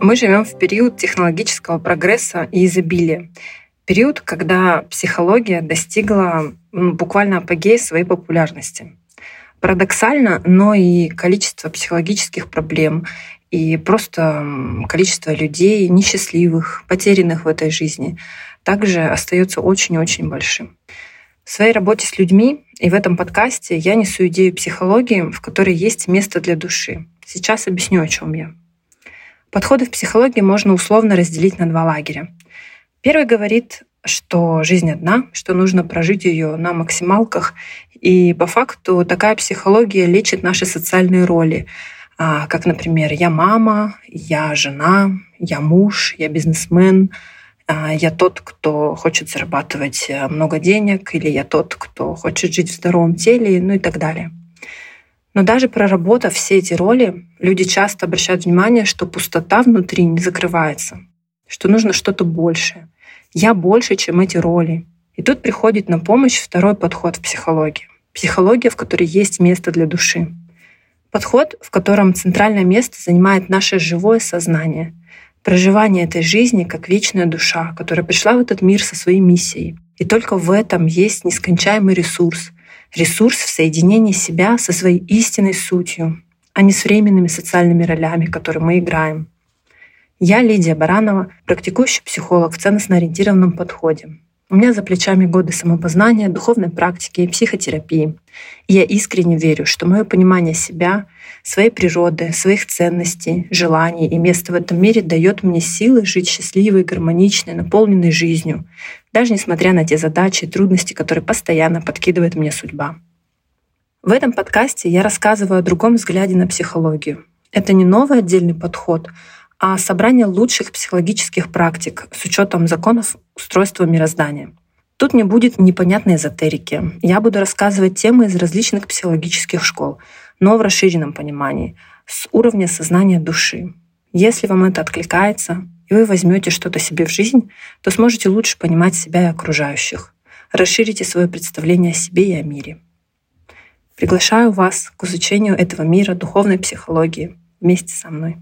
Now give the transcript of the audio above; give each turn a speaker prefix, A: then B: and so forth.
A: Мы живем в период технологического прогресса и изобилия. Период, когда психология достигла буквально апогея своей популярности. Парадоксально, но и количество психологических проблем и просто количество людей несчастливых, потерянных в этой жизни также остается очень-очень большим. В своей работе с людьми и в этом подкасте я несу идею психологии, в которой есть место для души. Сейчас объясню, о чем я. Подходы в психологии можно условно разделить на два лагеря. Первый говорит, что жизнь одна, что нужно прожить ее на максималках. И по факту такая психология лечит наши социальные роли, а, как, например, я мама, я жена, я муж, я бизнесмен, а, я тот, кто хочет зарабатывать э, много денег, или я тот, кто хочет жить в здоровом теле, ну и так далее. Но даже проработав все эти роли, люди часто обращают внимание, что пустота внутри не закрывается, что нужно что-то большее. Я больше, чем эти роли. И тут приходит на помощь второй подход в психологии. Психология, в которой есть место для души. Подход, в котором центральное место занимает наше живое сознание — проживание этой жизни как вечная душа, которая пришла в этот мир со своей миссией. И только в этом есть нескончаемый ресурс. Ресурс в соединении себя со своей истинной сутью, а не с временными социальными ролями, которые мы играем. Я Лидия Баранова, практикующий психолог в ценностно-ориентированном подходе. У меня за плечами годы самопознания, духовной практики и психотерапии. И я искренне верю, что мое понимание себя, своей природы, своих ценностей, желаний и места в этом мире дает мне силы жить счастливой, гармоничной, наполненной жизнью, даже несмотря на те задачи и трудности, которые постоянно подкидывает мне судьба. В этом подкасте я рассказываю о другом взгляде на психологию. Это не новый отдельный подход, а собрание лучших психологических практик с учетом законов устройства мироздания. Тут не будет непонятной эзотерики. Я буду рассказывать темы из различных психологических школ, но в расширенном понимании, с уровня сознания души. Если вам это откликается, и вы возьмете что-то себе в жизнь, то сможете лучше понимать себя и окружающих, расширите свое представление о себе и о мире. Приглашаю вас к изучению этого мира духовной психологии вместе со мной.